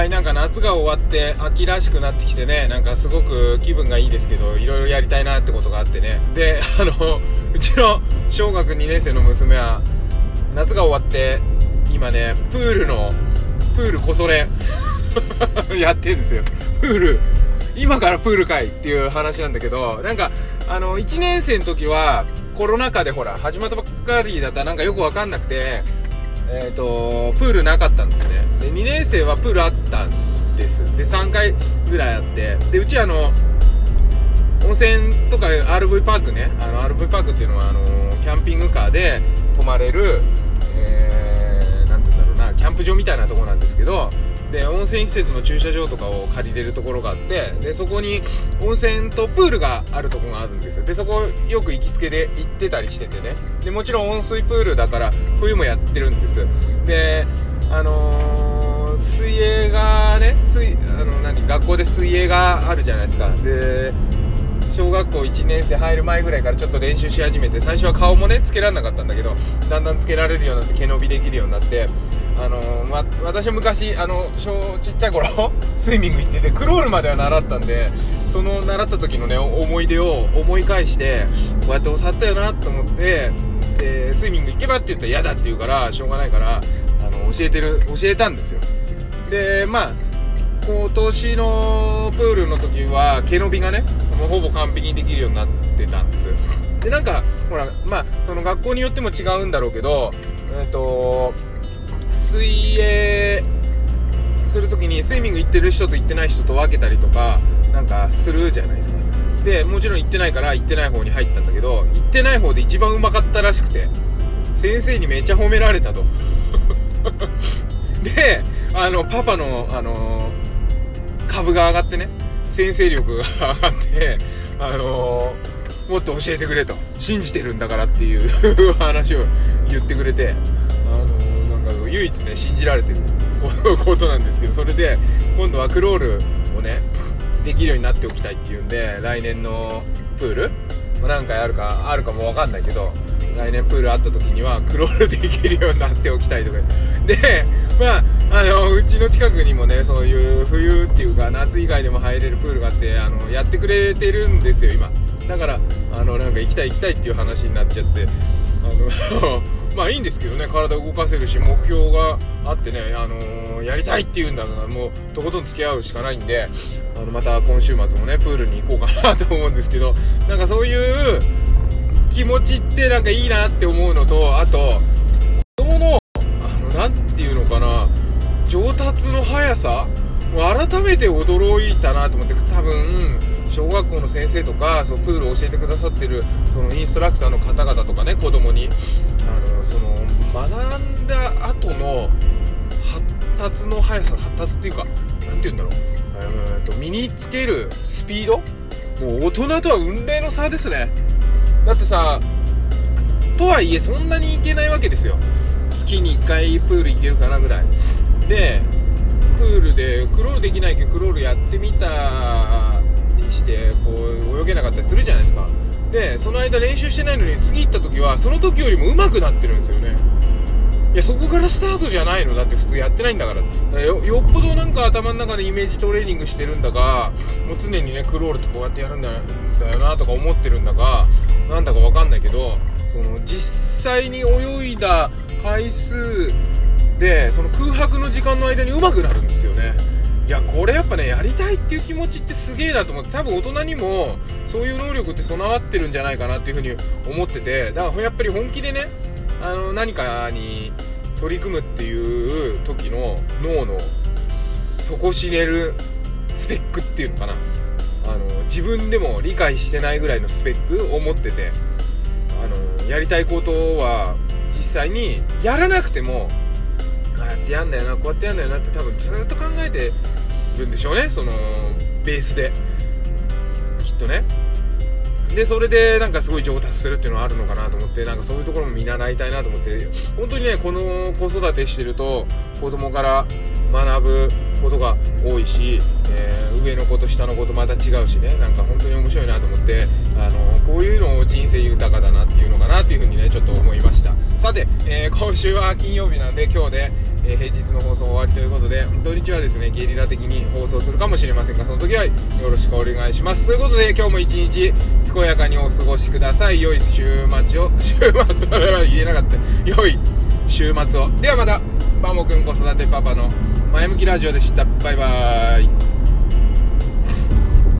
はい、なんか夏が終わって秋らしくなってきてね、なんかすごく気分がいいですけど、いろいろやりたいなってことがあってね。で、あの、うちの小学2年生の娘は、夏が終わって、今ね、プールの、プールこそれ やってんですよ。プール、今からプールかいっていう話なんだけど、なんか、あの、1年生の時は、コロナ禍でほら、始まったばっかりだったらなんかよくわかんなくて、えっ、ー、と、プールなかったんですね。で、2年生はプールあったんです。で、3回ぐらいあって、で、うちあの、温泉とか RV パークね、あの、RV パークっていうのは、あの、キャンピングカーで泊まれる、えー、て言うんだろうな、キャンプ場みたいなとこなんですけど、で温泉施設の駐車場とかを借りれるところがあってでそこに温泉とプールがあるところがあるんですよ。でそこよく行きつけで行ってたりしててね。でもちろん温水プールだから冬もやってるんです。であのー、水泳がね水あの何学校で水泳があるじゃないですか。で小学校1年生入る前ぐらいからちょっと練習し始めて最初は顔もねつけられなかったんだけどだんだんつけられるようになって毛伸びできるようになってあのま、私は昔あの小ちっちゃい頃 スイミング行っててクロールまでは習ったんでその習った時のね思い出を思い返してこうやって教わったよなと思ってでスイミング行けばって言ったら嫌だって言うからしょうがないからあの教えてる教えたんですよ。でまあ今年のプールの時は毛伸びがねもうほぼ完璧にできるようになってたんです。でなんかほらまあその学校によっても違うんだろうけどえっ、ー、と水泳するときにスイミング行ってる人と行ってない人と分けたりとかなんかするじゃないですか。でもちろん行ってないから行ってない方に入ったんだけど行ってない方で一番うまかったらしくて先生にめっちゃ褒められたと。であのパパのあの株が上がってね先生力が上がってあのもっと教えてくれと。信じてるんだからっていう 話を言ってくれてあのなんか唯一ね信じられてる ことなんですけどそれで今度はクロールをねできるようになっておきたいっていうんで来年のプール、まあ、何回あるかあるかも分かんないけど来年プールあった時にはクロールできるようになっておきたいとかでまああのうちの近くにもねそういう冬っていうか夏以外でも入れるプールがあってあのやってくれてるんですよ今。だからあのなんか行きたい行きたいっていう話になっちゃって。あの まあいいんですけどね体動かせるし目標があってね、あのー、やりたいっていうんだからもうとことん付き合うしかないんであのまた今週末もねプールに行こうかなと思うんですけどなんかそういう気持ちってなんかいいなって思うのとあと子供のあのなんていうのかな上達の速さもう改めて驚いたなと思って多分小学校の先生とかそのプールを教えてくださってるそのインストラクターの方々とかね子供にあのその学んだ後の発達の速さ発達っていうか何て言うんだろう、えー、と身につけるスピード？もう大人とは運命の差ですね。だってさとはいえそんなに行けないわけですよ。月に1回プール行けるかなぐらい。でプールでクロールできないけどクロールやってみたりしてこう泳げなかったりするじゃないですか。でその間練習してないのに次行った時はその時よりも上手くなってるんですよね。いやそこからスタートじゃないの。だって普通やってないんだから。からよよっぽどなんか頭の中でイメージトレーニングしてるんだかもう常にねクロールってこうやってやるんだよなとか思ってるんだかなんだか分かんないけどその実際に泳いだ回数でその空白の時間の間に上手くなるんですよね。いやこれやっぱねやりたいっていう気持ちってすげえなと思って多分大人にもそういう能力って備わってるんじゃないかなっていうふうに思っててだからやっぱり本気でねあの何かに取り組むっていう時の脳の底知れるスペックっていうのかな。あの自分でも理解してないぐらいのスペックを持っててあのやりたいことは実際にやらなくてもああやってやんだよなこうやってやんだよなって多分ずっと考えてるんでしょうねそのベースで。きっとね。でそれでなんかすごい上達するっていうのはあるのかなと思ってなんかそういうところも見習いたいなと思って本当にねこの子育てしてると子供から学ぶことが多いし、えー、上の子と下の子とまた違うしねなんか本当に面白いなと思ってあのこういうのを人生豊かだなっていうのかなというふうにねちょっと思いました。さて、えー、今週は金曜日なんで今日で、えー平日の放送終わりということで土日はですねゲリラ的に放送するかもしれませんがその時はよろしくお願いします。ということで今日も一日健やかにお過ごしください。良い週末を 週末は言えなかった。良い週末を。ではまたバモくん子育てパパの前向きラジオでした。バイバーイ。